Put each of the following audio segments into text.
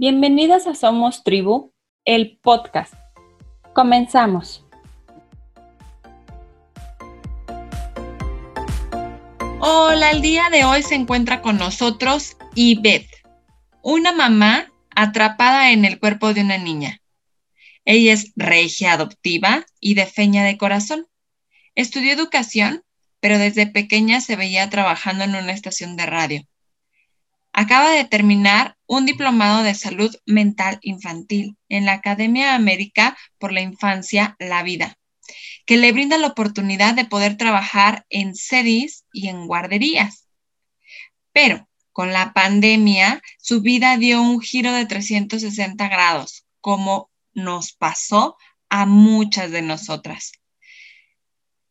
Bienvenidas a Somos Tribu, el podcast. Comenzamos. Hola, el día de hoy se encuentra con nosotros Yvette, una mamá atrapada en el cuerpo de una niña. Ella es regia adoptiva y de feña de corazón. Estudió educación, pero desde pequeña se veía trabajando en una estación de radio. Acaba de terminar un diplomado de salud mental infantil en la Academia América por la Infancia, la Vida, que le brinda la oportunidad de poder trabajar en CEDIS y en guarderías. Pero con la pandemia, su vida dio un giro de 360 grados, como nos pasó a muchas de nosotras.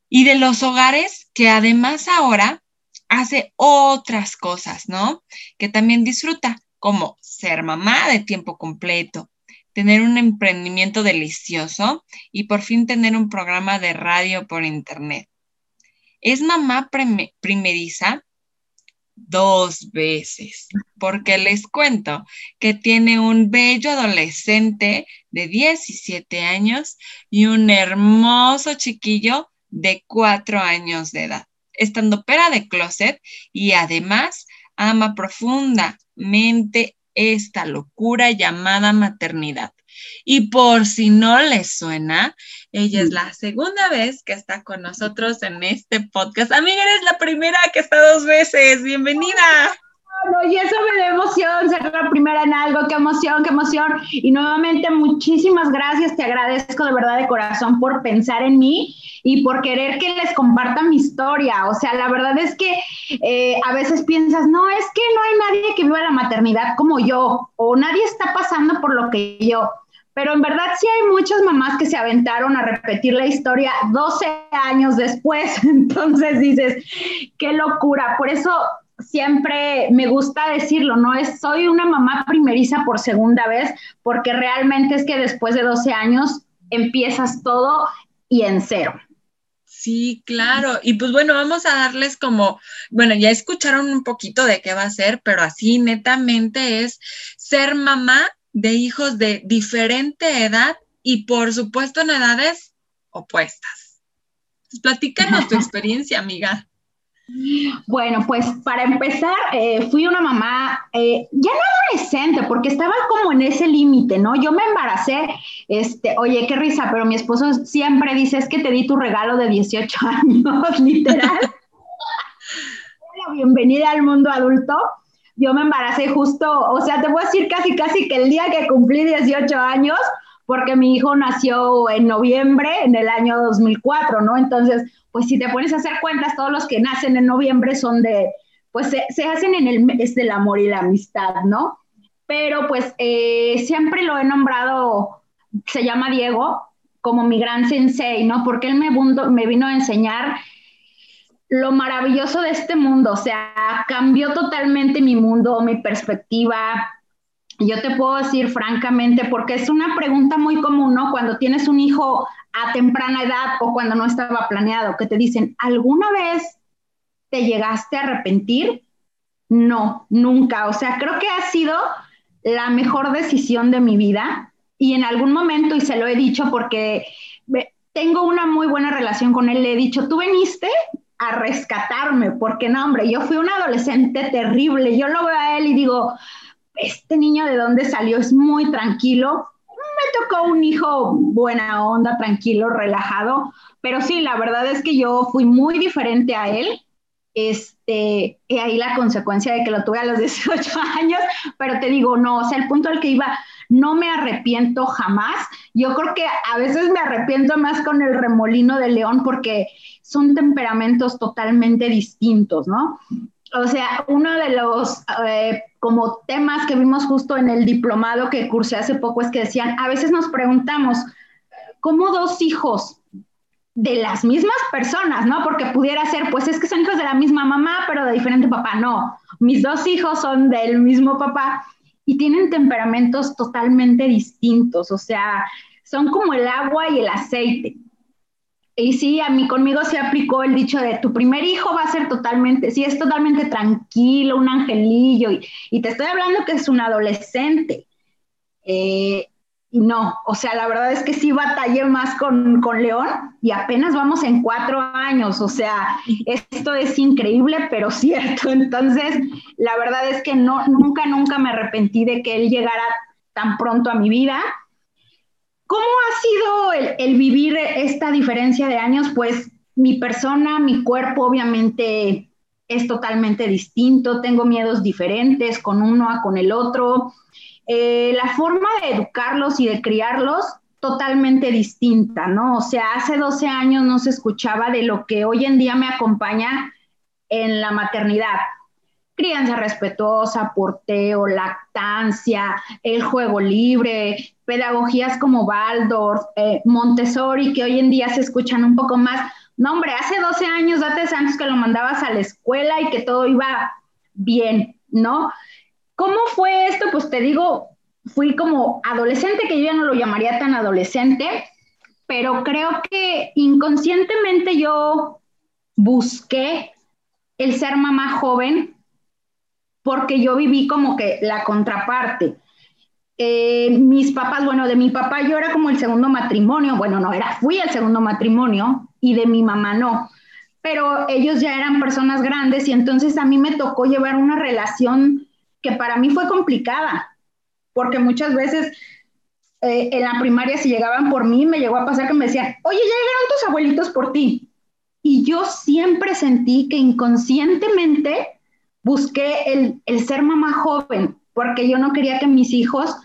Y de los hogares que además ahora hace otras cosas, ¿no? Que también disfruta, como ser mamá de tiempo completo, tener un emprendimiento delicioso y por fin tener un programa de radio por internet. Es mamá primeriza dos veces, porque les cuento que tiene un bello adolescente de 17 años y un hermoso chiquillo de 4 años de edad estando pera de closet y además ama profundamente esta locura llamada maternidad. Y por si no les suena, ella es la segunda vez que está con nosotros en este podcast. Amiga, eres la primera que está dos veces. Bienvenida. Y eso me da emoción, ser la primera en algo, qué emoción, qué emoción. Y nuevamente, muchísimas gracias, te agradezco de verdad de corazón por pensar en mí y por querer que les comparta mi historia. O sea, la verdad es que eh, a veces piensas, no, es que no hay nadie que viva la maternidad como yo, o nadie está pasando por lo que yo. Pero en verdad sí hay muchas mamás que se aventaron a repetir la historia 12 años después. Entonces dices, qué locura. Por eso siempre me gusta decirlo, no es soy una mamá primeriza por segunda vez, porque realmente es que después de 12 años empiezas todo y en cero. Sí, claro. Y pues bueno, vamos a darles como, bueno, ya escucharon un poquito de qué va a ser, pero así netamente es ser mamá de hijos de diferente edad y por supuesto en edades opuestas. Pues platícanos tu experiencia, amiga. Bueno, pues para empezar, eh, fui una mamá eh, ya no adolescente, porque estaba como en ese límite, ¿no? Yo me embaracé, este, oye, qué risa, pero mi esposo siempre dice, es que te di tu regalo de 18 años, literal. Bienvenida al mundo adulto. Yo me embaracé justo, o sea, te a decir casi, casi que el día que cumplí 18 años, porque mi hijo nació en noviembre en el año 2004, ¿no? Entonces, pues si te pones a hacer cuentas, todos los que nacen en noviembre son de, pues se, hacen en el mes del amor y la amistad, ¿no? Pero pues eh, siempre lo he nombrado, se llama Diego, como mi gran sensei, ¿no? Porque él me, me vino a enseñar lo maravilloso de este mundo, o sea, cambió totalmente mi mundo, mi perspectiva. Yo te puedo decir francamente, porque es una pregunta muy común, ¿no? Cuando tienes un hijo a temprana edad o cuando no estaba planeado, que te dicen, ¿alguna vez te llegaste a arrepentir? No, nunca. O sea, creo que ha sido la mejor decisión de mi vida y en algún momento, y se lo he dicho porque tengo una muy buena relación con él, le he dicho, tú viniste a rescatarme, porque no, hombre, yo fui un adolescente terrible, yo lo veo a él y digo, este niño de dónde salió es muy tranquilo, me tocó un hijo buena onda, tranquilo, relajado, pero sí, la verdad es que yo fui muy diferente a él. Este, y ahí la consecuencia de que lo tuve a los 18 años, pero te digo, no, o sea, el punto al que iba, no me arrepiento jamás. Yo creo que a veces me arrepiento más con el remolino de león porque son temperamentos totalmente distintos, ¿no? O sea, uno de los eh, como temas que vimos justo en el diplomado que cursé hace poco es que decían, a veces nos preguntamos, ¿cómo dos hijos de las mismas personas, ¿no? Porque pudiera ser, pues es que son hijos de la misma mamá, pero de diferente papá. No, mis dos hijos son del mismo papá y tienen temperamentos totalmente distintos, o sea, son como el agua y el aceite. Y sí, a mí conmigo se aplicó el dicho de tu primer hijo va a ser totalmente, sí, es totalmente tranquilo, un angelillo, y, te estoy hablando que es un adolescente. Eh, y no, o sea, la verdad es que sí batallé más con, con, León y apenas vamos en cuatro años, o sea, esto es increíble, pero cierto. Entonces, la verdad es que no, nunca, nunca me arrepentí de que él llegara tan pronto a mi vida. ¿Cómo ha sido el, vivir esta diferencia de años? Pues mi persona, mi cuerpo, obviamente es totalmente distinto, tengo miedos diferentes con uno a con el otro eh, la forma de educarlos y de criarlos totalmente distinta, ¿no? O sea, hace 12 años no se escuchaba de lo que hoy en día me acompaña en la maternidad. Crianza respetuosa, porteo, lactancia, el juego libre, pedagogías como Waldorf, eh, Montessori, que hoy en día se escuchan un poco más. No, hombre, hace 12 años, date años que lo mandabas a la escuela y que todo iba bien, ¿no? ¿Cómo fue esto? Pues te digo, fui como adolescente, que yo ya no lo llamaría tan adolescente, pero creo que inconscientemente yo busqué el ser mamá joven porque yo viví como que la contraparte. Eh, mis papás, bueno, de mi papá yo era como el segundo matrimonio, bueno, no era, fui el segundo matrimonio y de mi mamá no, pero ellos ya eran personas grandes y entonces a mí me tocó llevar una relación que para mí fue complicada, porque muchas veces eh, en la primaria si llegaban por mí, me llegó a pasar que me decían, oye, ya llegaron tus abuelitos por ti. Y yo siempre sentí que inconscientemente busqué el, el ser mamá joven, porque yo no quería que mis hijos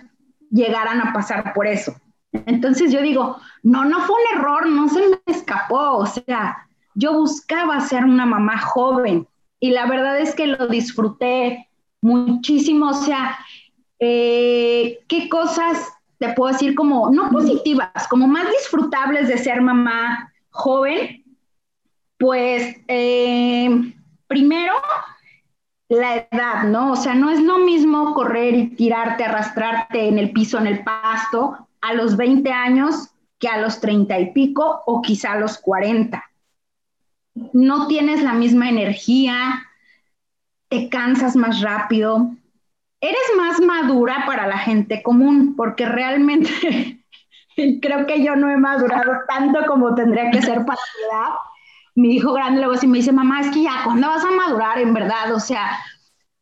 llegaran a pasar por eso. Entonces yo digo, no, no fue un error, no se me escapó, o sea, yo buscaba ser una mamá joven y la verdad es que lo disfruté, muchísimo, o sea, eh, qué cosas te puedo decir como, no positivas, como más disfrutables de ser mamá joven, pues eh, primero la edad, ¿no? O sea, no es lo mismo correr y tirarte, arrastrarte en el piso, en el pasto, a los 20 años que a los 30 y pico o quizá a los 40. No tienes la misma energía, te cansas más rápido, eres más madura para la gente común, porque realmente creo que yo no he madurado tanto como tendría que ser para mi edad. Mi hijo grande luego sí me dice, mamá, es que ya, ¿cuándo vas a madurar en verdad? O sea,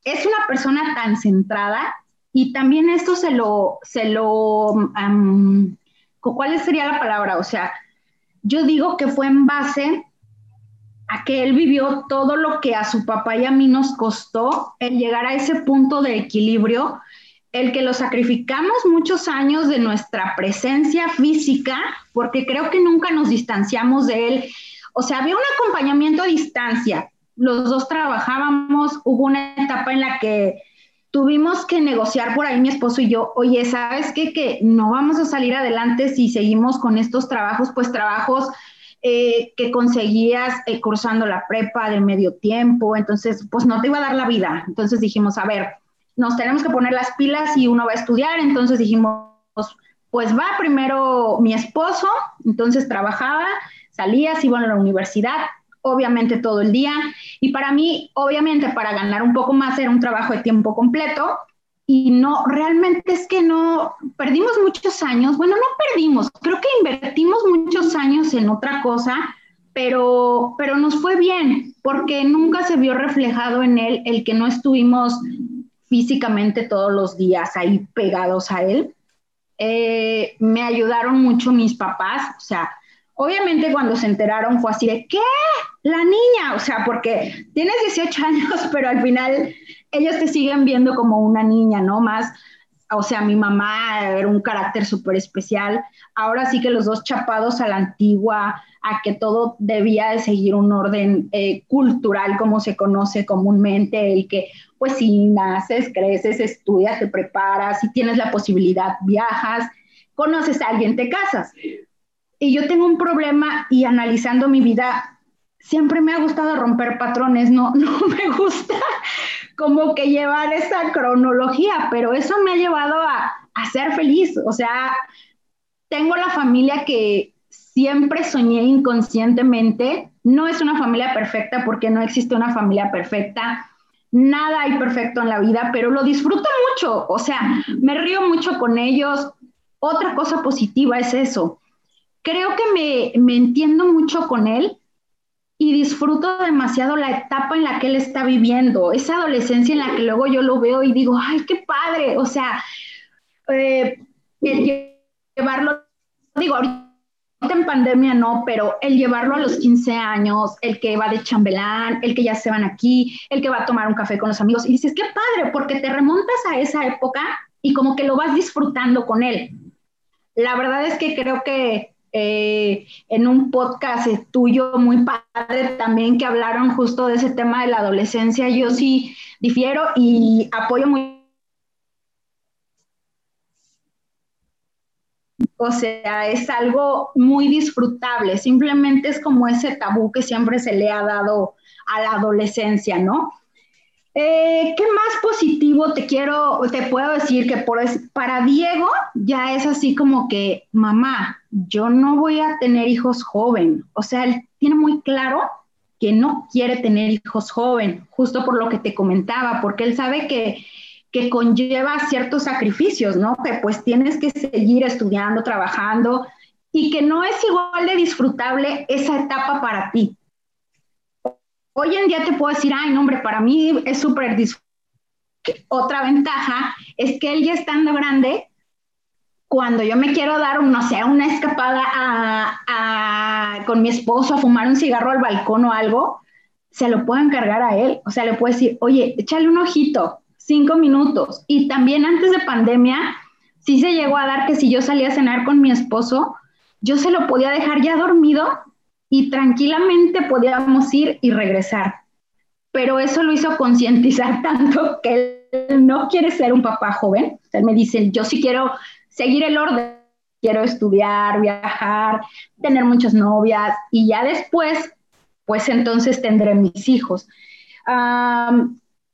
es una persona tan centrada y también esto se lo, se lo, ¿cuál sería la palabra? O sea, yo digo que fue en base a que él vivió todo lo que a su papá y a mí nos costó el llegar a ese punto de equilibrio, el que lo sacrificamos muchos años de nuestra presencia física, porque creo que nunca nos distanciamos de él. O sea, había un acompañamiento a distancia. Los dos trabajábamos, hubo una etapa en la que tuvimos que negociar por ahí mi esposo y yo, oye, ¿sabes qué? Que no vamos a salir adelante si seguimos con estos trabajos, pues trabajos eh, que conseguías eh, cursando la prepa de medio tiempo, entonces pues no te iba a dar la vida. Entonces dijimos, a ver, nos tenemos que poner las pilas y uno va a estudiar, entonces dijimos, pues va primero mi esposo, entonces trabajaba, salía, se iba a la universidad, obviamente todo el día, y para mí, obviamente para ganar un poco más era un trabajo de tiempo completo, y no, realmente es que no, perdimos muchos años, bueno, no perdimos, creo que invertimos muchos años en otra cosa, pero, pero nos fue bien, porque nunca se vio reflejado en él el que no estuvimos físicamente todos los días ahí pegados a él. Eh, me ayudaron mucho mis papás, o sea, obviamente cuando se enteraron fue así de, ¿qué? La niña, o sea, porque tienes 18 años, pero al final ellos te siguen viendo como una niña, ¿no? Más, o sea, mi mamá era un carácter súper especial. Ahora sí que los dos chapados a la antigua, a que todo debía de seguir un orden eh, cultural, como se conoce comúnmente, el que, pues, si naces, creces, estudias, te preparas, si tienes la posibilidad, viajas, conoces a alguien, te casas. Y yo tengo un problema y analizando mi vida, siempre me ha gustado romper patrones, no, no me gusta como que llevar esa cronología, pero eso me ha llevado a, a ser feliz. O sea, tengo la familia que siempre soñé inconscientemente. No es una familia perfecta porque no existe una familia perfecta, nada hay perfecto en la vida, pero lo disfruto mucho, o sea, me río mucho con ellos. Otra cosa positiva es eso. Creo que me, me entiendo mucho con él y disfruto demasiado la etapa en la que él está viviendo, esa adolescencia en la que luego yo lo veo y digo, ay, qué padre, o sea, eh, llevarlo, digo, ahorita en pandemia no, pero el llevarlo a los 15 años, el que va de chambelán, el que ya se van aquí, el que va a tomar un café con los amigos, y dices, qué padre, porque te remontas a esa época y como que lo vas disfrutando con él. La verdad es que creo que eh, en un podcast tuyo muy padre también que hablaron justo de ese tema de la adolescencia, yo sí difiero y apoyo muy O sea, es algo muy disfrutable, simplemente es como ese tabú que siempre se le ha dado a la adolescencia, ¿no? Eh, ¿Qué más positivo te quiero, te puedo decir que por para Diego ya es así como que, mamá, yo no voy a tener hijos joven. O sea, él tiene muy claro que no quiere tener hijos joven, justo por lo que te comentaba, porque él sabe que que conlleva ciertos sacrificios, ¿no? Que pues tienes que seguir estudiando, trabajando y que no es igual de disfrutable esa etapa para ti. Hoy en día te puedo decir, ay, no, hombre, para mí es súper. Otra ventaja es que él ya estando grande, cuando yo me quiero dar, no sé, una escapada con mi esposo a fumar un cigarro al balcón o algo, se lo puedo encargar a él. O sea, le puedo decir, oye, échale un ojito, cinco minutos. Y también antes de pandemia, sí se llegó a dar que si yo salía a cenar con mi esposo, yo se lo podía dejar ya dormido y tranquilamente podíamos ir y regresar. Pero eso lo hizo concientizar tanto que él no quiere ser un papá joven. Él me dice, yo sí quiero seguir el orden, quiero estudiar, viajar, tener muchas novias y ya después, pues entonces tendré mis hijos.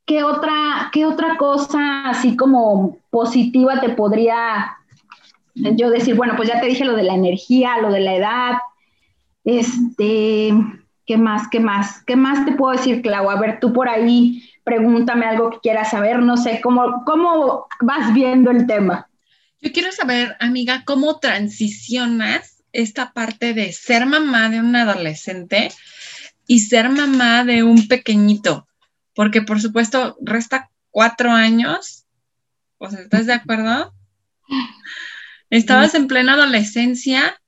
¿qué otra, ¿qué otra cosa así como positiva te podría yo decir? Bueno, pues ya te dije lo de la energía, lo de la edad. Este, ¿qué más? ¿Qué más? ¿Qué más te puedo decir, Clau? A ver, tú por ahí pregúntame algo que quieras saber, no sé, ¿cómo, cómo vas viendo el tema? Yo quiero saber, amiga, cómo transicionas esta parte de ser mamá de un adolescente y ser mamá de un pequeñito porque por supuesto resta cuatro años, o sea, ¿estás de acuerdo? Estabas en plena adolescencia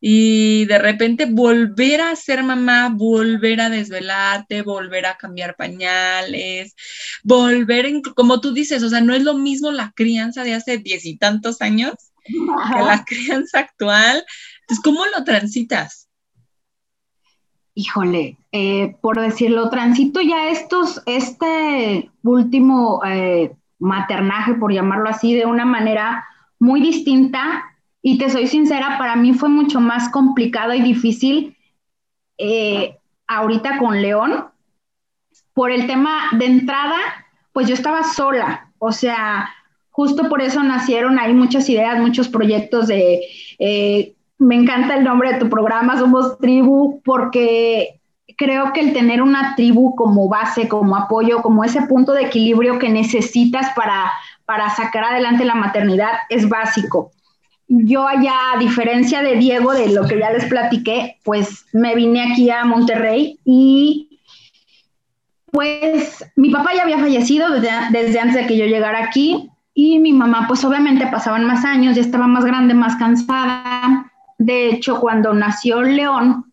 y de repente volver a ser mamá, volver a desvelarte, volver a cambiar pañales, volver, como tú dices, o sea, no es lo mismo la crianza de hace diez y tantos años que la crianza actual. Entonces, ¿cómo lo transitas? híjole, eh, por decirlo, transito ya estos, este último eh, maternaje, por llamarlo así, de una manera muy distinta. Y te soy sincera, para mí fue mucho más complicado y difícil eh, ahorita con León, por el tema de entrada, pues yo estaba sola, o sea, justo por eso nacieron ahí muchas ideas, muchos proyectos de me encanta el nombre de tu programa, Somos Tribu, porque creo que el tener una tribu como base, como apoyo, como ese punto de equilibrio que necesitas para, para sacar adelante la maternidad es básico. Yo allá, a diferencia de Diego, de lo que ya les platiqué, pues me vine aquí a Monterrey y pues mi papá ya había fallecido desde, desde antes de que yo llegara aquí y mi mamá pues obviamente pasaban más años, ya estaba más grande, más cansada de hecho, cuando nació León,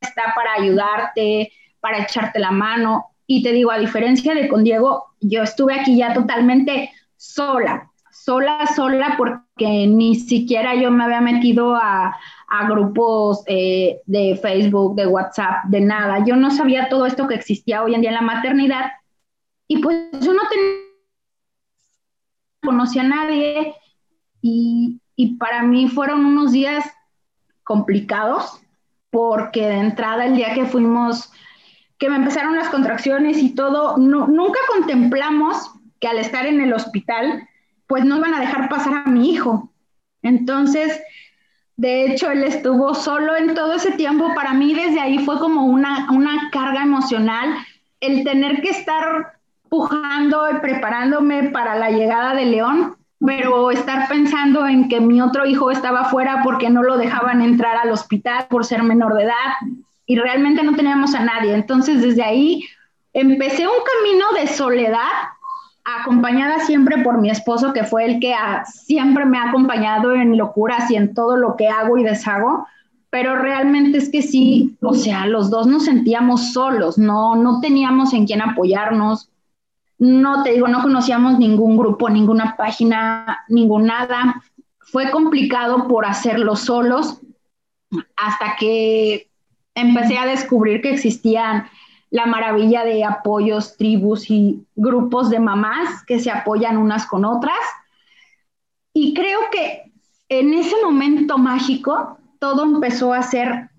está para ayudarte, para echarte la mano. Y te digo, a diferencia de con Diego, yo estuve aquí ya totalmente sola, sola, sola, porque ni siquiera yo me había metido a, grupos eh, de Facebook, de WhatsApp, de nada. Yo no sabía todo esto que existía hoy en día en la maternidad. Y pues yo no tenía conocí a nadie y, para mí fueron unos días complicados porque de entrada el día que fuimos, que me empezaron las contracciones y todo, nunca contemplamos que al estar en el hospital, pues no iban a dejar pasar a mi hijo. Entonces, De hecho, él estuvo solo en todo ese tiempo. Para mí desde ahí fue como una, una carga emocional el tener que estar pujando y preparándome para la llegada de León, pero estar pensando en que mi otro hijo estaba fuera porque no lo dejaban entrar al hospital por ser menor de edad y realmente no teníamos a nadie. Entonces desde ahí empecé un camino de soledad acompañada siempre por mi esposo, que fue el que siempre me ha acompañado en locuras y en todo lo que hago y deshago, pero realmente es que sí, o sea, los dos nos sentíamos solos, no, no teníamos en quién apoyarnos, no te digo, no conocíamos ningún grupo, ninguna página, ningún nada. Fue complicado por hacerlo solos hasta que empecé a descubrir que existían la maravilla de apoyos, tribus y grupos de mamás que se apoyan unas con otras. Y creo que en ese momento mágico todo empezó a ser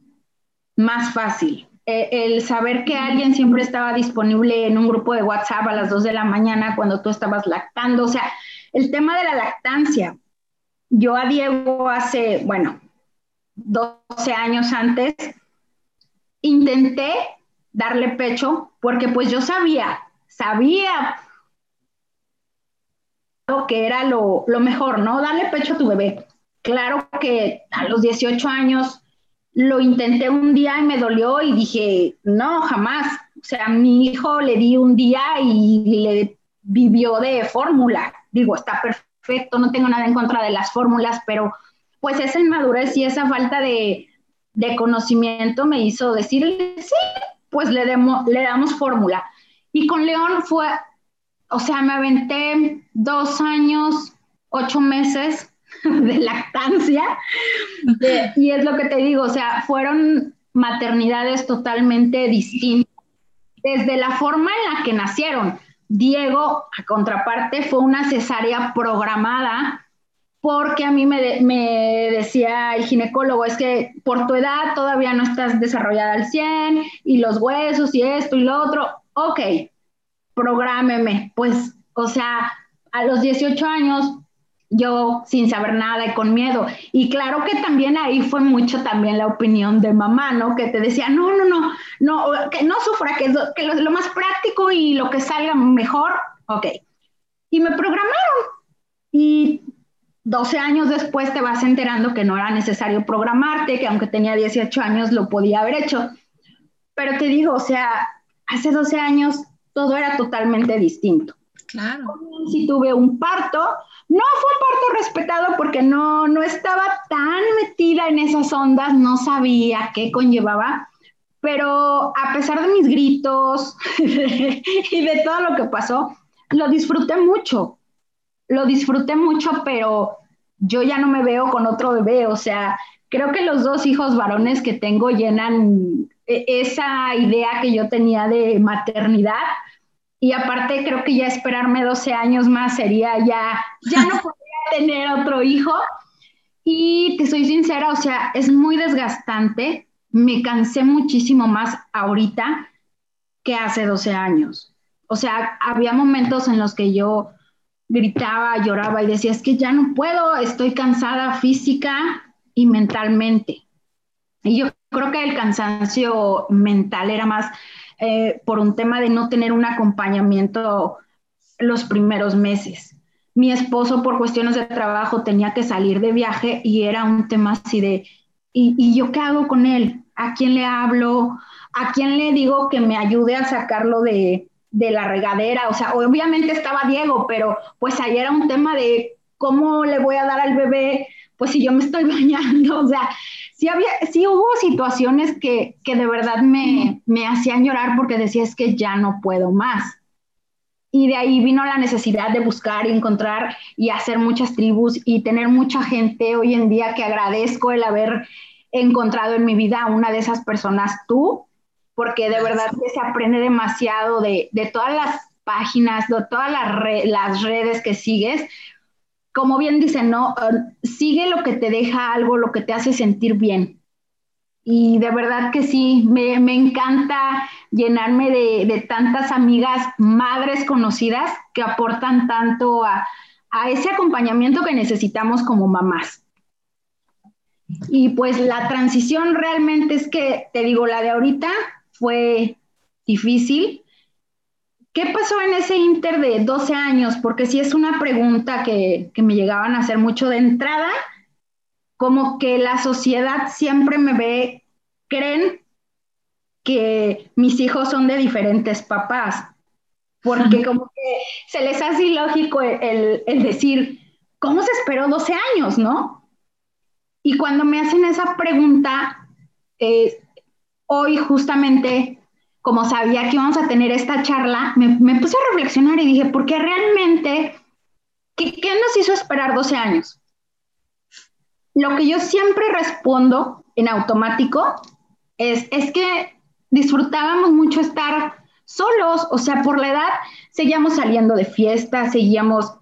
más fácil. E, el saber que alguien siempre estaba disponible en un grupo de WhatsApp a las 2 de la mañana cuando tú estabas lactando, o sea, el tema de la lactancia. Yo a Diego hace, bueno, 12 años antes, intenté darle pecho, porque pues yo sabía, sabía que era lo, mejor, ¿no? Darle pecho a tu bebé. Claro que a los 18 años lo intenté un día y me dolió y dije, no, jamás. O sea, a mi hijo le di un día y le vivió de fórmula. Digo, está perfecto, no tengo nada en contra de las fórmulas, pero pues esa inmadurez y esa falta de, de conocimiento me hizo decirle, sí, pues le, le damos fórmula. Y con León fue, o sea, me aventé dos años, ocho meses de lactancia. y es lo que te digo, o sea, fueron maternidades totalmente distintas. Desde la forma en la que nacieron. Diego, a contraparte, fue una cesárea programada porque a mí me, me, decía el ginecólogo, es que por tu edad todavía no estás desarrollada al 100 y los huesos y esto y lo otro, ok, prográmeme. Pues, o sea, a los 18 años yo sin saber nada y con miedo. Y claro que también ahí fue mucho también la opinión de mamá, ¿no? Que te decía, no, no, no, no, que no sufra, que, que lo, lo más práctico y lo que salga mejor, ok. Y me programaron. Y 12 años después te vas enterando que no era necesario programarte, que aunque tenía 18 años lo podía haber hecho. Pero te digo, o sea, hace 12 años todo era totalmente distinto. Claro. Si tuve un parto, no fue un parto respetado porque no, no estaba tan metida en esas ondas, no sabía qué conllevaba, pero a pesar de mis gritos y de todo lo que pasó, lo disfruté mucho lo disfruté mucho, pero yo ya no me veo con otro bebé, o sea, creo que los dos hijos varones que tengo llenan e, esa idea que yo tenía de maternidad. Y aparte creo que ya esperarme 12 años más sería ya, ya no podría tener otro hijo. Y te soy sincera, o sea, es muy desgastante. Me cansé muchísimo más ahorita que hace 12 años. O sea, había momentos en los que yo gritaba, lloraba y decía, es que ya no puedo, estoy cansada física y mentalmente. Y yo creo que el cansancio mental era más eh, por un tema de no tener un acompañamiento los primeros meses. Mi esposo por cuestiones de trabajo tenía que salir de viaje y era un tema así de, ¿y, y yo qué hago con él? ¿A quién le hablo? ¿A quién le digo que me ayude a sacarlo de, de la regadera, o sea, obviamente estaba Diego, pero pues ahí era un tema de cómo le voy a dar al bebé, pues si yo me estoy bañando, o sea, sí, había, sí hubo situaciones que, que de verdad me, me hacían llorar porque decía es que ya no puedo más. Y de ahí vino la necesidad de buscar y encontrar y hacer muchas tribus y tener mucha gente hoy en día que agradezco el haber encontrado en mi vida una de esas personas, tú, porque de verdad que se aprende demasiado de, todas las páginas, de todas las, redes que sigues. Como bien dicen, ¿no? Uh, sigue lo que te deja algo, lo que te hace sentir bien. Y de verdad que sí, me, encanta llenarme de, tantas amigas, madres conocidas que aportan tanto a, a ese acompañamiento que necesitamos como mamás. Y pues la transición realmente es que, te digo, la de ahorita fue difícil. ¿Qué pasó en ese inter de 12 años? Porque si es una pregunta que, que me llegaban a hacer mucho de entrada, como que la sociedad siempre me ve, creen que mis hijos son de diferentes papás, porque como que se les hace ilógico el, el, decir, ¿cómo se esperó 12 años, no? Y cuando me hacen esa pregunta, eh, hoy justamente, como sabía que íbamos a tener esta charla, me, puse a reflexionar y dije, ¿por qué realmente, ¿qué, ¿qué nos hizo esperar 12 años? Lo que yo siempre respondo en automático es, es que disfrutábamos mucho estar solos, o sea, por la edad seguíamos saliendo de fiesta, seguíamos,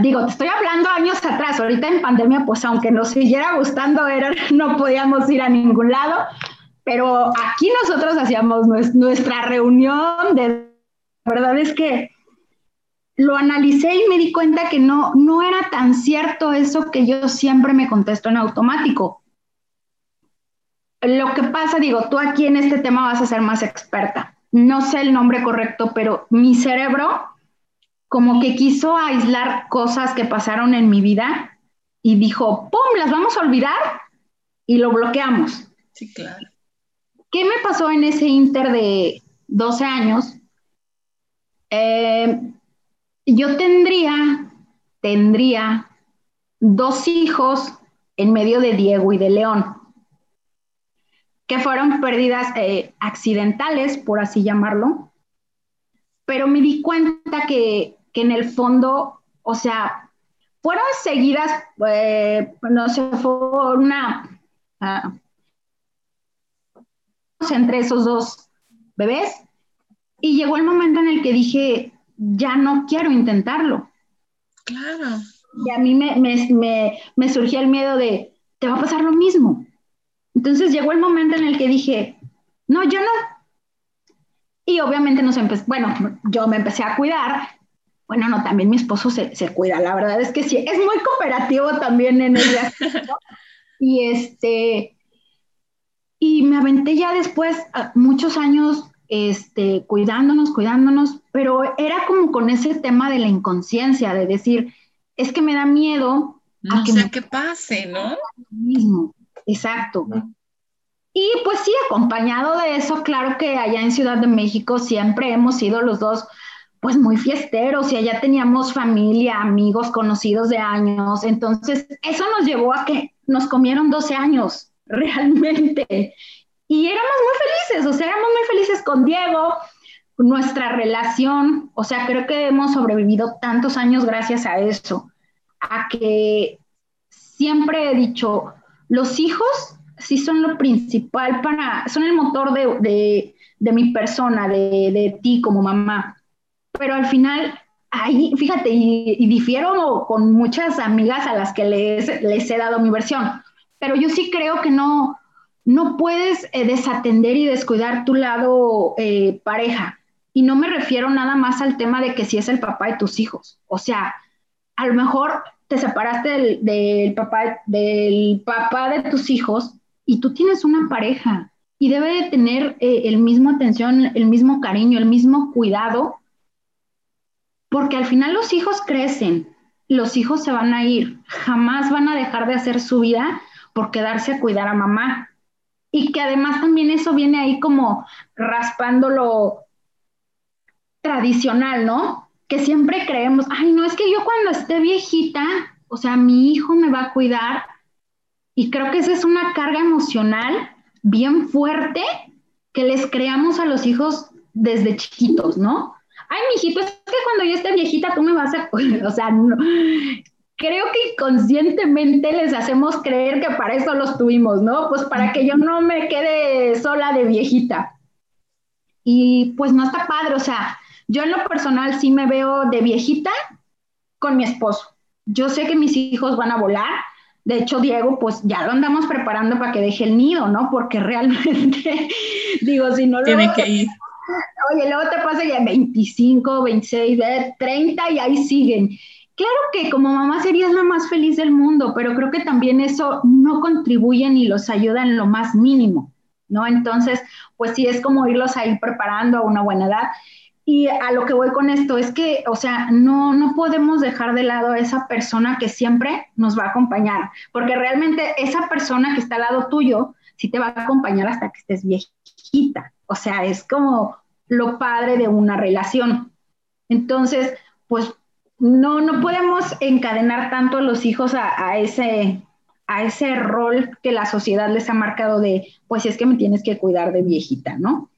digo, te estoy hablando años atrás, ahorita en pandemia, pues aunque nos siguiera gustando, era, no podíamos ir a ningún lado, pero aquí nosotros hacíamos nuestra reunión de, la verdad es que lo analicé y me di cuenta que no, no era tan cierto eso que yo siempre me contesto en automático lo que pasa, digo, tú aquí en este tema vas a ser más experta. No sé el nombre correcto, pero mi cerebro como que quiso aislar cosas que pasaron en mi vida y dijo, ¡pum!, las vamos a olvidar y lo bloqueamos. Sí, claro. ¿Qué me pasó en ese inter de 12 años? Eh, yo tendría, tendría dos hijos en medio de Diego y de León que fueron pérdidas eh, accidentales, por así llamarlo, pero me di cuenta que, que en el fondo, o sea, fueron seguidas, eh, no sé, fue una... Uh, entre esos dos bebés y llegó el momento en el que dije, ya no quiero intentarlo. Claro. Y a mí me, me, me, me surgió el miedo de, te va a pasar lo mismo. Entonces llegó el momento en el que dije, no, yo no. Y obviamente nos empezó, bueno, yo me empecé a cuidar. Bueno, no, también mi esposo se, se cuida. La verdad es que sí, es muy cooperativo también en ese aspecto. y este, y me aventé ya después muchos años este, cuidándonos, cuidándonos, pero era como con ese tema de la inconsciencia, de decir, es que me da miedo. No a que sé qué pase, ¿no? Mismo. Exacto. Y pues sí, acompañado de eso, claro que allá en Ciudad de México siempre hemos sido los dos pues muy fiesteros y allá teníamos familia, amigos, conocidos de años. Entonces, eso nos llevó a que nos comieron 12 años, realmente. Y éramos muy felices, o sea, éramos muy felices con Diego, nuestra relación, o sea, creo que hemos sobrevivido tantos años gracias a eso, a que siempre he dicho, los hijos sí son lo principal para, son el motor de, mi persona, de, ti como mamá. Pero al final, ahí, fíjate, y, difiero con muchas amigas a las que les, les, he dado mi versión, pero yo sí creo que no, no puedes eh, desatender y descuidar tu lado eh, pareja. Y no me refiero nada más al tema de que si es el papá de tus hijos. O sea, a lo mejor te separaste del, papá, del papá de tus hijos y tú tienes una pareja y debe de tener eh, el mismo atención, el mismo cariño, el mismo cuidado, porque al final los hijos crecen, los hijos se van a ir, jamás van a dejar de hacer su vida por quedarse a cuidar a mamá. Y que además también eso viene ahí como raspando lo tradicional, ¿no? que siempre creemos, ay, no, es que yo cuando esté viejita, o sea, mi hijo me va a cuidar. Y creo que esa es una carga emocional bien fuerte que les creamos a los hijos desde chiquitos, ¿no? Ay, mijito, es que cuando yo esté viejita tú me vas a. O sea, no. Creo que inconscientemente les hacemos creer que para eso los tuvimos, ¿no? Pues para que yo no me quede sola de viejita. Y pues no está padre, o sea, yo en lo personal sí me veo de viejita con mi esposo. Yo sé que mis hijos van a volar. De hecho, Diego, pues ya lo andamos preparando para que deje el nido, ¿no? Porque realmente, digo, si no lo... Tiene que ir. Oye, luego te pasa ya 25, 26, 30 y ahí siguen. Claro que como mamá serías la más feliz del mundo, pero creo que también eso no contribuye ni los ayuda en lo más mínimo, ¿no? Entonces, pues sí es como irlos a ir preparando a una buena edad. Y a lo que voy con esto es que, o sea, no, no podemos dejar de lado a esa persona que siempre nos va a acompañar, porque realmente esa persona que está al lado tuyo, sí te va a acompañar hasta que estés viejita. O sea, es como lo padre de una relación. Entonces, pues no, no podemos encadenar tanto a los hijos a, ese, a ese rol que la sociedad les ha marcado de, pues es que me tienes que cuidar de viejita, ¿no?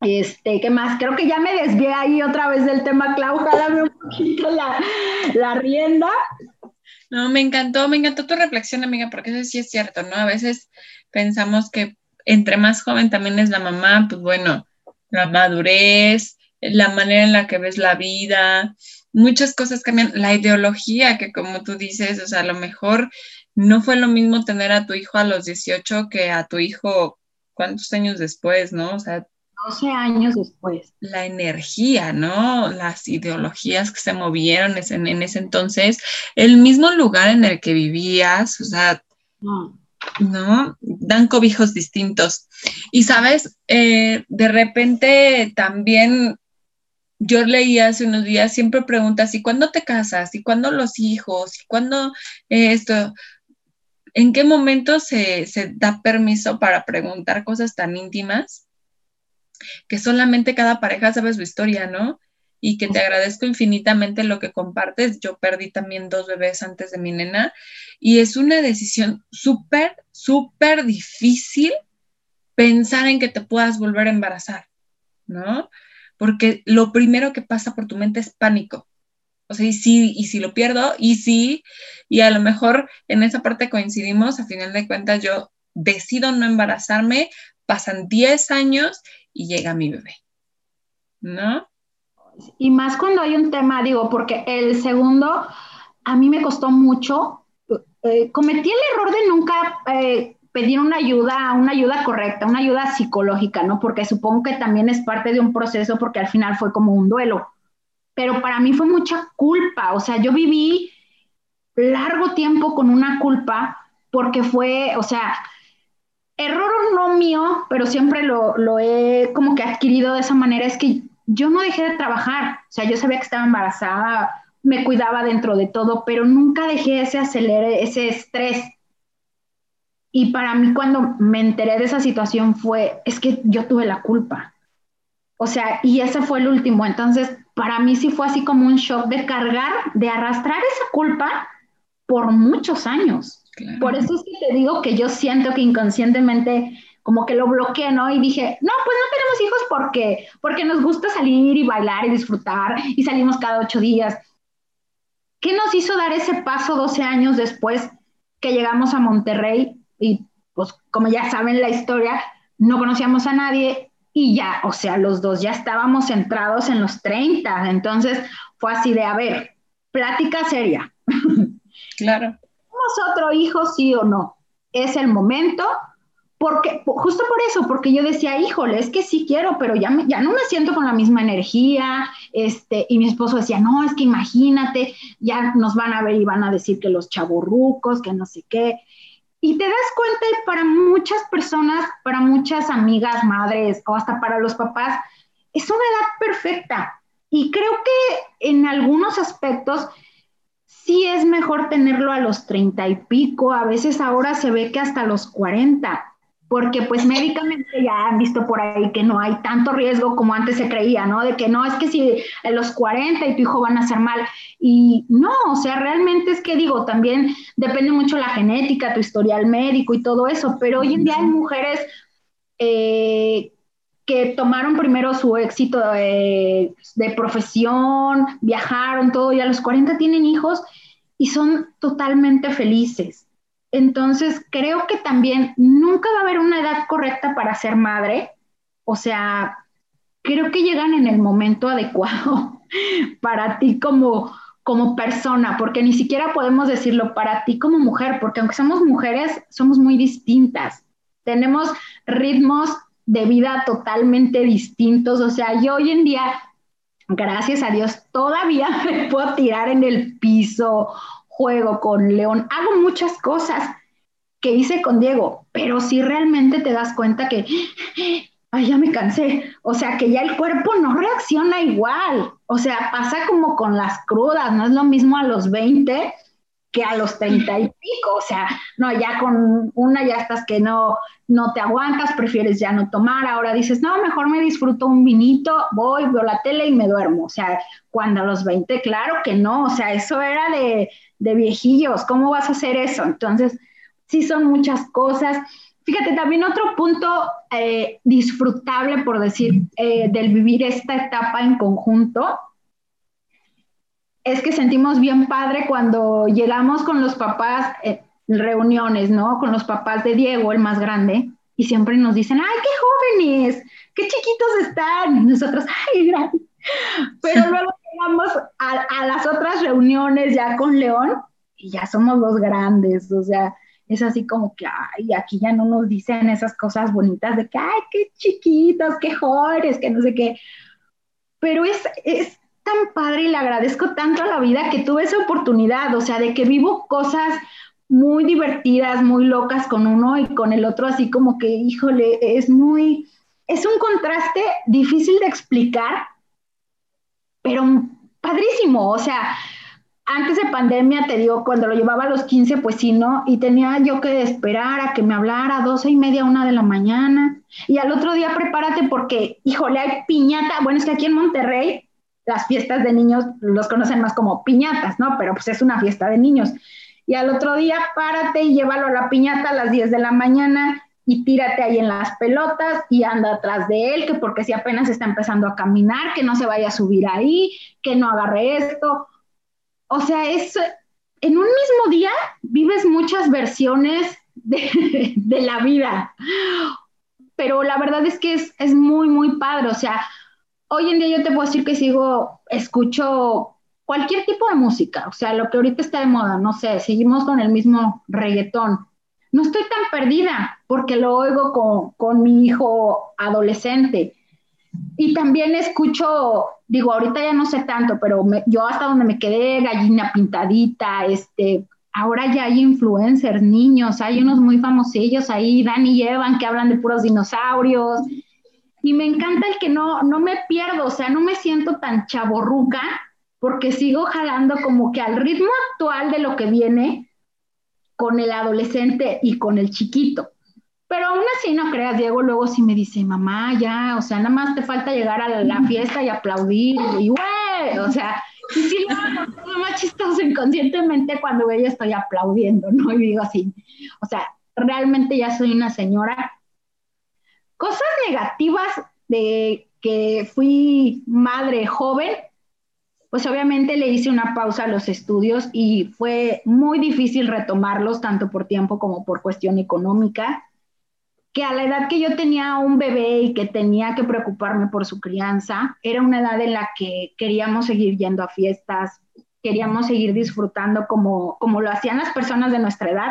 Este, ¿qué más? Creo que ya me desvié ahí otra vez del tema, Clau, dame un poquito la, la rienda. No, me encantó, me encantó tu reflexión, amiga, porque eso sí es cierto, ¿no? A veces pensamos que entre más joven también es la mamá, pues bueno, la madurez, la manera en la que ves la vida, muchas cosas cambian. La ideología, que como tú dices, o sea, a lo mejor no fue lo mismo tener a tu hijo a los 18 que a tu hijo cuántos años después, ¿no? O sea, 12 años después. La energía, ¿no? Las ideologías que se movieron en, en ese entonces, el mismo lugar en el que vivías, o sea, no. ¿no? Dan cobijos distintos. Y sabes, eh, de repente también yo leí hace unos días, siempre preguntas, ¿y cuándo te casas? ¿Y cuándo los hijos? ¿Y cuándo esto? ¿En qué momento se, se da permiso para preguntar cosas tan íntimas? Que solamente cada pareja sabe su historia, ¿no? y que te agradezco infinitamente lo que compartes. Yo perdí también dos bebés antes de mi nena y es una decisión súper, súper difícil pensar en que te puedas volver a embarazar, ¿no? Porque lo primero que pasa por tu mente es pánico. O sea, y si, y si lo pierdo, y sí, y a lo mejor en esa parte coincidimos, a final de cuentas yo decido no embarazarme, pasan 10 años y llega mi bebé, ¿no? Y más cuando hay un tema, digo, porque el segundo a mí me costó mucho. Eh, cometí el error de nunca eh, pedir una ayuda, una ayuda correcta, una ayuda psicológica, ¿no? Porque supongo que también es parte de un proceso porque al final fue como un duelo. Pero para mí fue mucha culpa, o sea, yo viví largo tiempo con una culpa porque fue, o sea, error no mío, pero siempre lo, lo he como que adquirido de esa manera, es que yo no dejé de trabajar, o sea, yo sabía que estaba embarazada, me cuidaba dentro de todo, pero nunca dejé ese acelere, ese estrés. Y para mí cuando me enteré de esa situación fue, es que yo tuve la culpa. O sea, y ese fue el último. Entonces, para mí sí fue así como un shock de cargar, de arrastrar esa culpa por muchos años. Por eso es que te digo que yo siento que inconscientemente como que lo bloqueé, ¿no? Y dije, no, pues no tenemos hijos porque, porque nos gusta salir y bailar y disfrutar y salimos cada ocho días. ¿Qué nos hizo dar ese paso 12 años después que llegamos a Monterrey? Y pues como ya saben la historia, no conocíamos a nadie y ya, o sea, los dos ya estábamos centrados en los 30. Entonces fue así de, a ver, plática seria. Claro. ¿Tenemos otro hijo, sí o no? Es el momento porque, justo por eso, porque yo decía, híjole, es que sí quiero, pero ya, ya no me siento con la misma energía, este, y mi esposo decía, no, es que imagínate, ya nos van a ver y van a decir que los chavorrucos, que no sé qué. Y te das cuenta, para muchas personas, para muchas amigas, madres, o hasta para los papás, es una edad perfecta. Y creo que en algunos aspectos sí es mejor tenerlo a los treinta y pico, a veces ahora se ve que hasta los cuarenta porque pues médicamente ya han visto por ahí que no hay tanto riesgo como antes se creía, ¿no? De que no, es que si en los 40 y tu hijo van a ser mal. Y no, o sea, realmente es que digo, también depende mucho la genética, tu historial médico y todo eso, pero hoy en día hay mujeres eh, que tomaron primero su éxito de, de profesión, viajaron, todo, y a los 40 tienen hijos y son totalmente felices. Entonces, creo que también nunca va a haber una edad correcta para ser madre. O sea, creo que llegan en el momento adecuado para ti como, como persona, porque ni siquiera podemos decirlo para ti como mujer, porque aunque somos mujeres, somos muy distintas. Tenemos ritmos de vida totalmente distintos. O sea, yo hoy en día gracias a Dios, todavía me puedo tirar en el piso, juego con León, hago muchas cosas que hice con Diego, pero si realmente te das cuenta que, ay, ya me cansé, o sea, que ya el cuerpo no reacciona igual, o sea, pasa como con las crudas, no es lo mismo a los 20 que a los 30 y pico, o sea, no, ya con una ya estás que no, no te aguantas, prefieres ya no tomar, ahora dices, no, mejor me disfruto un vinito, voy, veo la tele y me duermo, o sea, cuando a los 20, claro que no, o sea, eso era de, de viejillos, ¿cómo vas a hacer eso? Entonces, sí son muchas cosas. Fíjate, también otro punto eh, disfrutable, por decir, eh, del vivir esta etapa en conjunto, es que sentimos bien padre cuando llegamos con los papás, en reuniones, ¿no? Con los papás de Diego, el más grande, y siempre nos dicen, ay, qué jóvenes, qué chiquitos están. Y nosotros, ay, gracias. Pero luego llegamos a, a las otras reuniones ya con León y ya somos los grandes, o sea, es así como que, ay, aquí ya no nos dicen esas cosas bonitas de que, ay, qué chiquitos, qué jóvenes, que no sé qué. Pero es, es tan padre y le agradezco tanto a la vida que tuve esa oportunidad, o sea, de que vivo cosas muy divertidas, muy locas con uno y con el otro, así como que, híjole, es muy, es un contraste difícil de explicar, pero padrísimo, o sea, antes de pandemia, te digo, cuando lo llevaba a los 15, pues sí, ¿no? Y tenía yo que esperar a que me hablara a 12 y media, una de la mañana. Y al otro día prepárate porque, híjole, hay piñata. Bueno, es que aquí en Monterrey las fiestas de niños los conocen más como piñatas, ¿no? Pero pues es una fiesta de niños. Y al otro día párate y llévalo a la piñata a las 10 de la mañana y tírate ahí en las pelotas y anda atrás de él, que porque si apenas está empezando a caminar, que no se vaya a subir ahí, que no agarre esto o sea, es, en un mismo día vives muchas versiones de, la vida, pero la verdad es que es, es, muy, muy padre. O sea, hoy en día yo te puedo decir que sigo, escucho cualquier tipo de música, o sea, lo que ahorita está de moda, no sé, seguimos con el mismo reggaetón. No estoy tan perdida porque lo oigo con, con mi hijo adolescente. Y también escucho digo, ahorita ya no sé tanto, pero yo hasta donde me quedé, gallina pintadita, este, ahora ya hay influencers, niños, hay unos muy famosillos ahí, Dan y Evan, que hablan de puros dinosaurios. Y me encanta el que no, no me pierdo, o sea, no me siento tan chaborruca, porque sigo jalando como que al ritmo actual de lo que viene con el adolescente y con el chiquito. Pero aún así, no creas, Diego luego sí me dice, mamá, ya, o sea, nada más te falta llegar a la fiesta y aplaudir, y güey, o sea, y sí lo más chistoso inconscientemente cuando ella estoy aplaudiendo, ¿no? Y digo así, o sea, realmente ya soy una señora. Cosas negativas de que fui madre joven, pues obviamente le hice una pausa a los estudios y fue muy difícil retomarlos, tanto por tiempo como por cuestión económica que a la edad que yo tenía un bebé y que tenía que preocuparme por su crianza, era una edad en la que queríamos seguir yendo a fiestas, queríamos seguir disfrutando como, como lo hacían las personas de nuestra edad,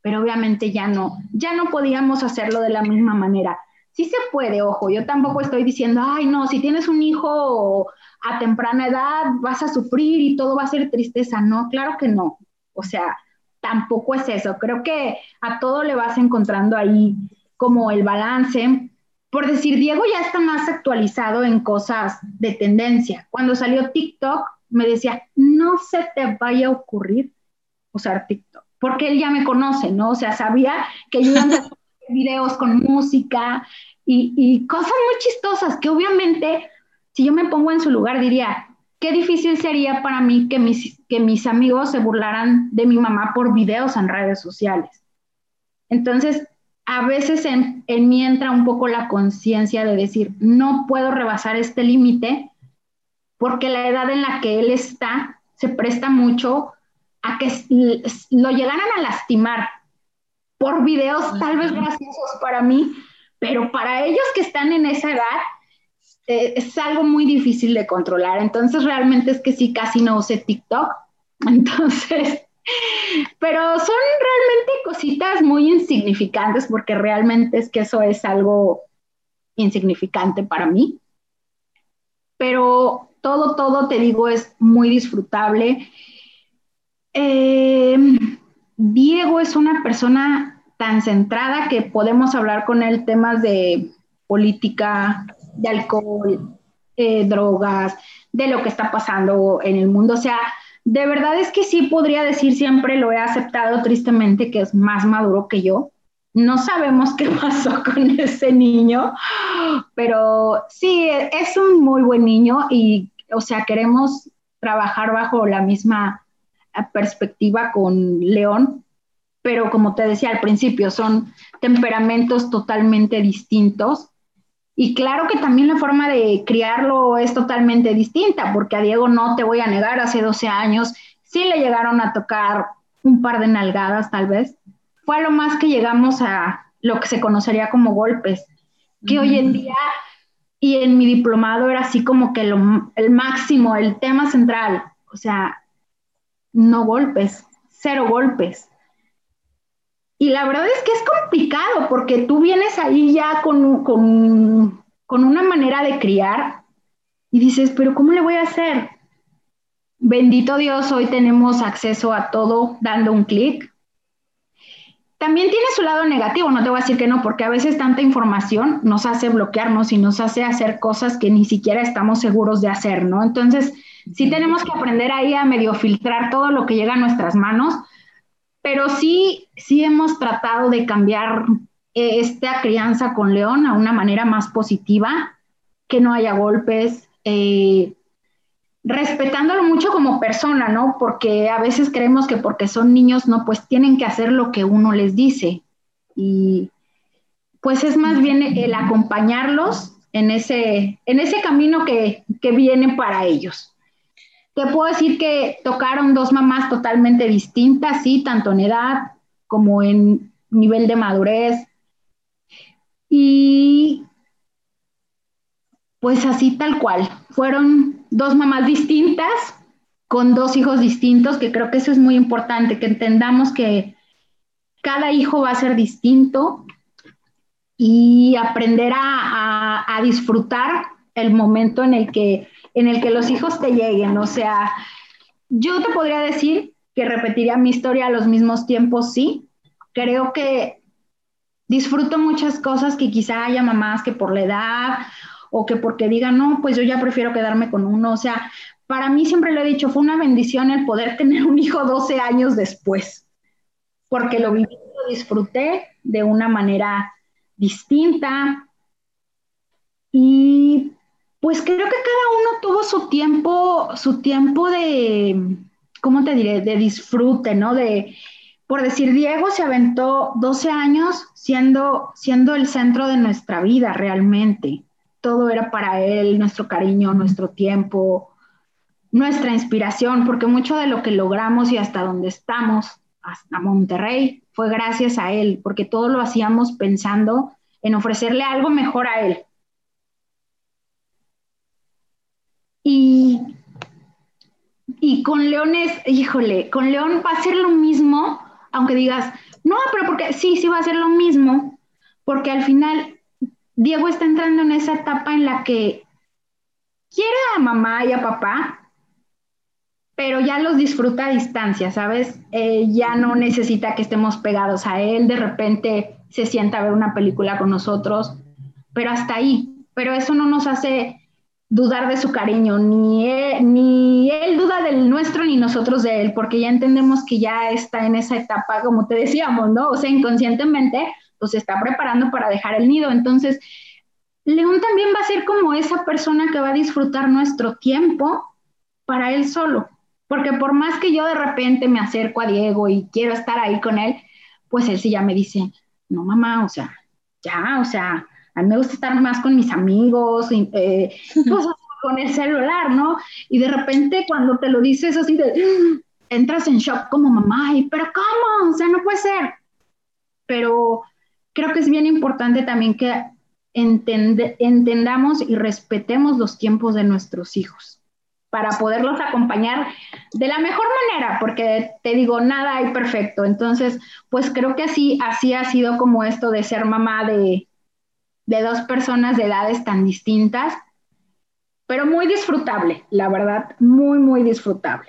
pero obviamente ya no, ya no podíamos hacerlo de la misma manera. Sí se puede, ojo, yo tampoco estoy diciendo, ay, no, si tienes un hijo a temprana edad vas a sufrir y todo va a ser tristeza. No, claro que no. O sea, tampoco es eso. Creo que a todo le vas encontrando ahí como el balance. Por decir, Diego ya está más actualizado en cosas de tendencia. Cuando salió TikTok, me decía, no se te vaya a ocurrir usar TikTok, porque él ya me conoce, ¿no? O sea, sabía que yo iba a videos con música y, y cosas muy chistosas que obviamente, si yo me pongo en su lugar, diría, qué difícil sería para mí que mis, que mis amigos se burlaran de mi mamá por videos en redes sociales. Entonces, a veces en, mí entra un poco la conciencia de decir, no puedo rebasar este límite porque la edad en la que él está se presta mucho a que lo llegaran a lastimar por videos tal vez graciosos para mí, pero para ellos que están en esa edad eh, es algo muy difícil de controlar. Entonces realmente es que sí, casi no use TikTok. Entonces, pero son realmente cositas muy insignificantes porque realmente es que eso es algo insignificante para mí. Pero todo, todo, te digo, es muy disfrutable. Eh, Diego es una persona tan centrada que podemos hablar con él temas de política, de alcohol, eh, drogas, de lo que está pasando en el mundo. O sea, de verdad es que sí podría decir siempre lo he aceptado tristemente que es más maduro que yo. No sabemos qué pasó con ese niño, pero sí, es un muy buen niño y, o sea, queremos trabajar bajo la misma perspectiva con León, pero como te decía al principio, son temperamentos totalmente distintos. Y claro que también la forma de criarlo es totalmente distinta, porque a Diego no te voy a negar, hace 12 años sí le llegaron a tocar un par de nalgadas tal vez. Fue lo más que llegamos a lo que se conocería como golpes, que hoy en día y en mi diplomado era así como que el máximo, el tema central, o sea, no golpes, cero golpes. Y la verdad es que es complicado porque tú vienes ahí ya con, con, con una manera de criar y dices, pero ¿cómo le voy a hacer? Bendito Dios, hoy tenemos acceso a todo dando un clic. También tiene su lado negativo, no te voy a decir que no, porque a veces tanta información nos hace bloquearnos y nos hace hacer cosas que ni siquiera estamos seguros de hacer, ¿no? Entonces, sí tenemos que aprender ahí a medio filtrar todo lo que llega a nuestras manos, pero sí, sí hemos tratado de cambiar eh, esta crianza con León a una manera más positiva, que no haya golpes, eh, respetándolo mucho como persona, ¿no? Porque a veces creemos que porque son niños, no, pues tienen que hacer lo que uno les dice. Y pues es más bien el acompañarlos en ese, en ese camino que, que viene para ellos. Te puedo decir que tocaron dos mamás totalmente distintas, sí, tanto en edad como en nivel de madurez. Y pues así tal cual. Fueron dos mamás distintas, con dos hijos distintos, que creo que eso es muy importante, que entendamos que cada hijo va a ser distinto y aprender a, a disfrutar el momento en el que en el que los hijos te lleguen. O sea, yo te podría decir que repetiría mi historia a los mismos tiempos, sí. Creo que disfruto muchas cosas que quizá haya mamás que por la edad o que porque digan, no, pues yo ya prefiero quedarme con uno. O sea, para mí siempre lo he dicho, fue una bendición el poder tener un hijo 12 años después, porque lo viví, lo disfruté de una manera distinta. Y pues creo que cada uno tuvo su tiempo, su tiempo de, ¿cómo te diré? De disfrute, ¿no? De, por decir, Diego se aventó 12 años siendo, siendo el centro de nuestra vida realmente. Todo era para él, nuestro cariño, nuestro tiempo, nuestra inspiración, porque mucho de lo que logramos y hasta donde estamos, hasta Monterrey, fue gracias a él, porque todo lo hacíamos pensando en ofrecerle algo mejor a él, Y, y con León es, híjole, con León va a ser lo mismo, aunque digas, no, pero porque sí, sí va a ser lo mismo, porque al final Diego está entrando en esa etapa en la que quiere a mamá y a papá, pero ya los disfruta a distancia, ¿sabes? Eh, ya no necesita que estemos pegados a él, de repente se sienta a ver una película con nosotros, pero hasta ahí. Pero eso no nos hace dudar de su cariño, ni él, ni él duda del nuestro ni nosotros de él, porque ya entendemos que ya está en esa etapa, como te decíamos, ¿no? O sea, inconscientemente, pues se está preparando para dejar el nido. Entonces, León también va a ser como esa persona que va a disfrutar nuestro tiempo para él solo, porque por más que yo de repente me acerco a Diego y quiero estar ahí con él, pues él sí ya me dice, no mamá, o sea, ya, o sea, a mí me gusta estar más con mis amigos, eh, pues, con el celular, ¿no? Y de repente cuando te lo dices así de, entras en shock como mamá, y, pero ¿cómo? O sea, no puede ser. Pero creo que es bien importante también que entendamos y respetemos los tiempos de nuestros hijos para poderlos acompañar de la mejor manera, porque te digo, nada hay perfecto. Entonces, pues creo que así, así ha sido como esto de ser mamá de, de dos personas de edades tan distintas. pero muy disfrutable, la verdad, muy, muy disfrutable.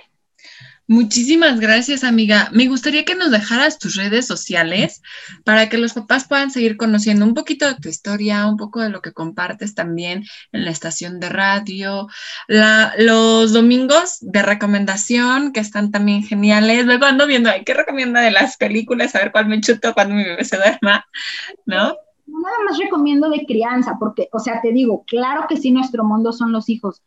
Muchísimas gracias, amiga. Me gustaría que nos dejaras tus redes sociales para que los papás puedan seguir conociendo un poquito de tu historia, un poco de lo que compartes también en la estación de radio, los domingos de recomendación que están también geniales. Luego ando viendo, ¿qué recomienda de las películas? A ver cuál me chuto cuando mi bebé se duerma, ¿no? Nada más recomiendo de crianza, porque, o sea, te digo, claro que sí, nuestro mundo son los hijos,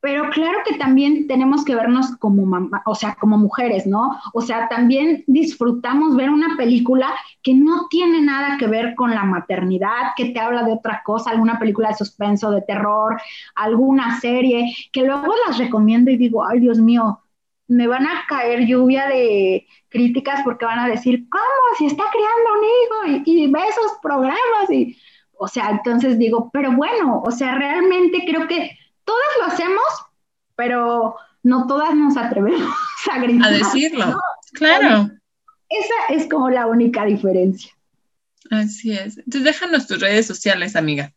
pero claro que también tenemos que vernos como mamá, o sea, como mujeres, ¿no? O sea, también disfrutamos ver una película que no tiene nada que ver con la maternidad, que te habla de otra cosa, alguna película de suspenso, de terror, alguna serie, que luego las recomiendo y digo, ay Dios mío, me van a caer lluvia de críticas porque van a decir, ¿cómo? Si está criando un hijo y, y ve esos programas y, o sea, entonces digo, pero bueno, o sea, realmente creo que todas lo hacemos, pero no todas nos atrevemos a gritar. A decirlo, claro. Esa es como la única diferencia. Así es. Entonces déjanos tus redes sociales, amiga.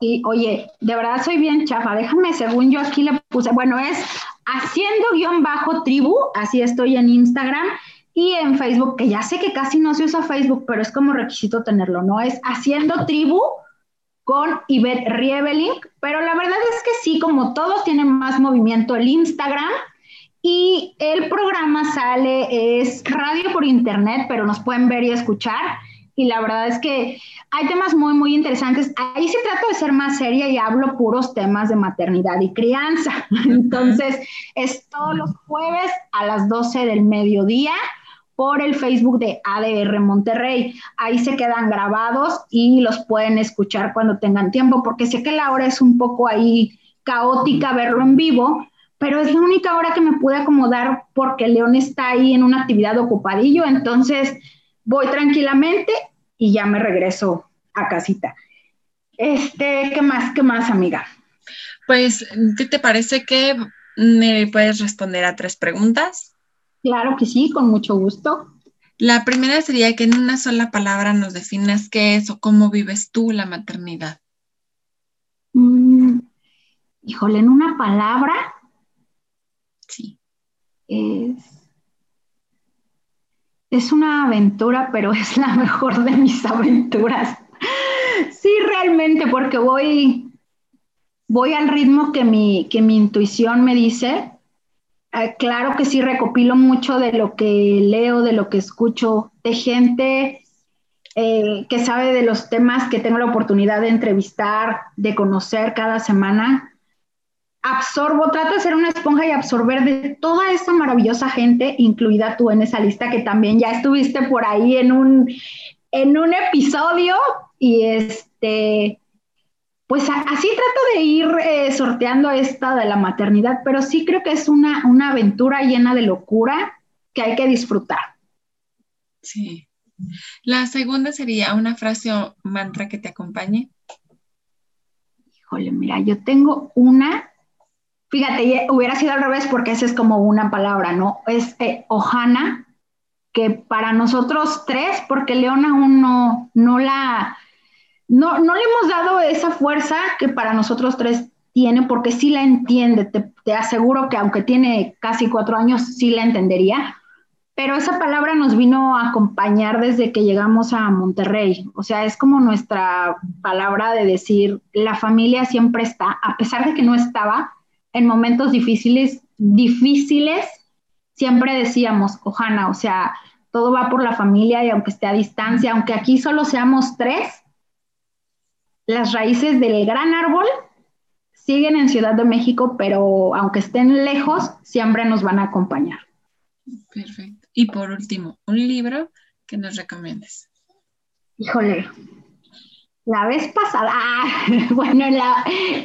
Y oye, de verdad soy bien chafa. Déjame, según yo aquí le puse, bueno, es haciendo guion bajo tribu, así estoy en Instagram y en Facebook, que ya sé que casi no se usa Facebook, pero es como requisito tenerlo, ¿no? Es haciendo tribu con Ivette Rieveling, pero la verdad es que sí, como todos tienen más movimiento el Instagram y el programa sale, es radio por internet, pero nos pueden ver y escuchar. Y la verdad es que hay temas muy, muy interesantes. Ahí sí trato de ser más seria y hablo puros temas de maternidad y crianza. Entonces, es todos los jueves a las 12 del mediodía por el Facebook de ADR Monterrey. Ahí se quedan grabados y los pueden escuchar cuando tengan tiempo, porque sé que la hora es un poco ahí caótica verlo en vivo, pero es la única hora que me pude acomodar porque León está ahí en una actividad ocupadillo, entonces voy tranquilamente y ya me regreso a casita. Este, ¿qué más? ¿Qué más, amiga? Pues, ¿qué te parece que me puedes responder a tres preguntas? Claro que sí, con mucho gusto. La primera sería que en una sola palabra nos definas qué es o cómo vives tú la maternidad. Mm, híjole, en una palabra. Sí. Es, es una aventura, pero es la mejor de mis aventuras. Sí, realmente, porque voy, voy al ritmo que mi, que mi intuición me dice Ah, claro que sí recopilo mucho de lo que leo, de lo que escucho, de gente eh, que sabe de los temas que tengo la oportunidad de entrevistar, de conocer cada semana. Absorbo, trato de ser una esponja y absorber de toda esta maravillosa gente, incluida tú en esa lista que también ya estuviste por ahí en un, en un episodio y este pues así trato de ir eh, sorteando esta de la maternidad, pero sí creo que es una, una aventura llena de locura que hay que disfrutar. Sí. La segunda sería una frase o mantra que te acompañe. Híjole, mira, yo tengo una, fíjate, hubiera sido al revés porque esa es como una palabra, ¿no? Es eh, Ohana, que para nosotros tres, porque León aún no, no la no, no le hemos dado esa fuerza que para nosotros tres tiene, porque sí la entiende. Te, aseguro que aunque tiene casi cuatro años, sí la entendería. Pero esa palabra nos vino a acompañar desde que llegamos a Monterrey. O sea, es como nuestra palabra de decir, la familia siempre está, a pesar de que no estaba, en momentos difíciles, difíciles, siempre decíamos, Ojana, o sea, todo va por la familia y aunque esté a distancia, aunque aquí solo seamos tres, las raíces del gran árbol siguen en Ciudad de México, pero aunque estén lejos, siempre nos van a acompañar. Perfecto. Y por último, un libro que nos recomiendes. Híjole, la vez pasada, bueno, en,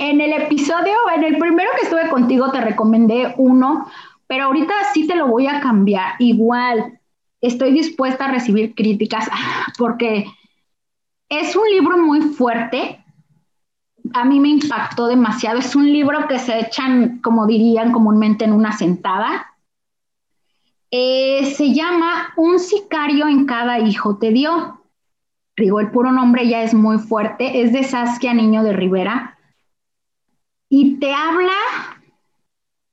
en el episodio, en el primero que estuve contigo te recomendé uno, pero ahorita sí te lo voy a cambiar. Igual, estoy dispuesta a recibir críticas porque es un libro muy fuerte. A mí me impactó demasiado. Es un libro que se echan, como dirían comúnmente, en una sentada. Eh, se llama Un sicario en cada hijo te dio. El puro nombre ya es muy fuerte. Es de Saskia Niño de Rivera. y te habla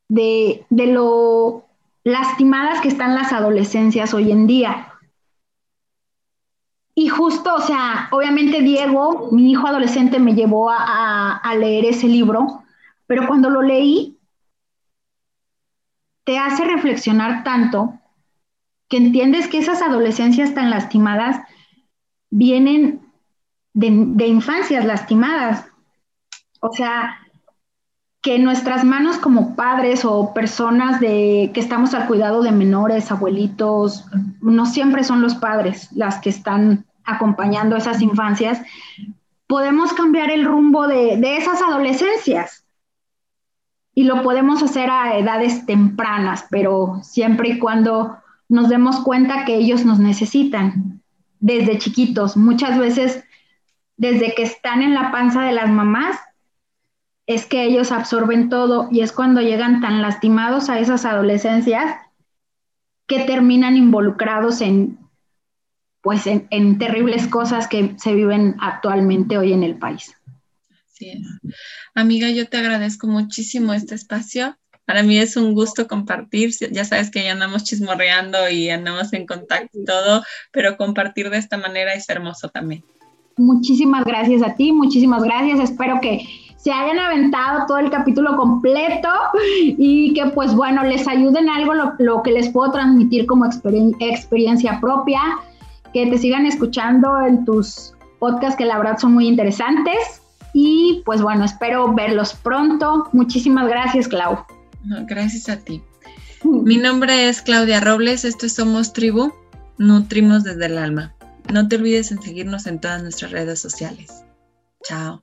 de, de lo lastimadas que están las adolescencias hoy en día. Y justo, o sea, obviamente Diego, mi hijo adolescente, me llevó a, a, leer ese libro, pero cuando lo leí, te hace reflexionar tanto que entiendes que esas adolescencias tan lastimadas vienen de, infancias lastimadas. O sea, que nuestras manos como padres o personas de que estamos al cuidado de menores, abuelitos, no siempre son los padres las que están acompañando esas infancias, podemos cambiar el rumbo de esas adolescencias. Y lo podemos hacer a edades tempranas, pero siempre y cuando nos demos cuenta que ellos nos necesitan desde chiquitos. Muchas veces, desde que están en la panza de las mamás, es que ellos absorben todo y es cuando llegan tan lastimados a esas adolescencias que terminan involucrados en pues en, terribles cosas que se viven actualmente hoy en el país. Así es. Amiga, yo te agradezco muchísimo este espacio. Para mí es un gusto compartir. Ya sabes que ya andamos chismorreando y andamos en contacto y todo, pero compartir de esta manera es hermoso también. Muchísimas gracias a ti, muchísimas gracias. Espero que se hayan aventado todo el capítulo completo y que pues bueno, les ayuden algo lo, que les puedo transmitir como experiencia propia, que te sigan escuchando en tus podcasts que la verdad son muy interesantes y pues bueno, espero verlos pronto. Muchísimas gracias, Clau. Gracias a ti. Mi nombre es Claudia Robles, esto es Somos Tribu, nutrimos desde el alma. No te olvides en seguirnos en todas nuestras redes sociales. Chao.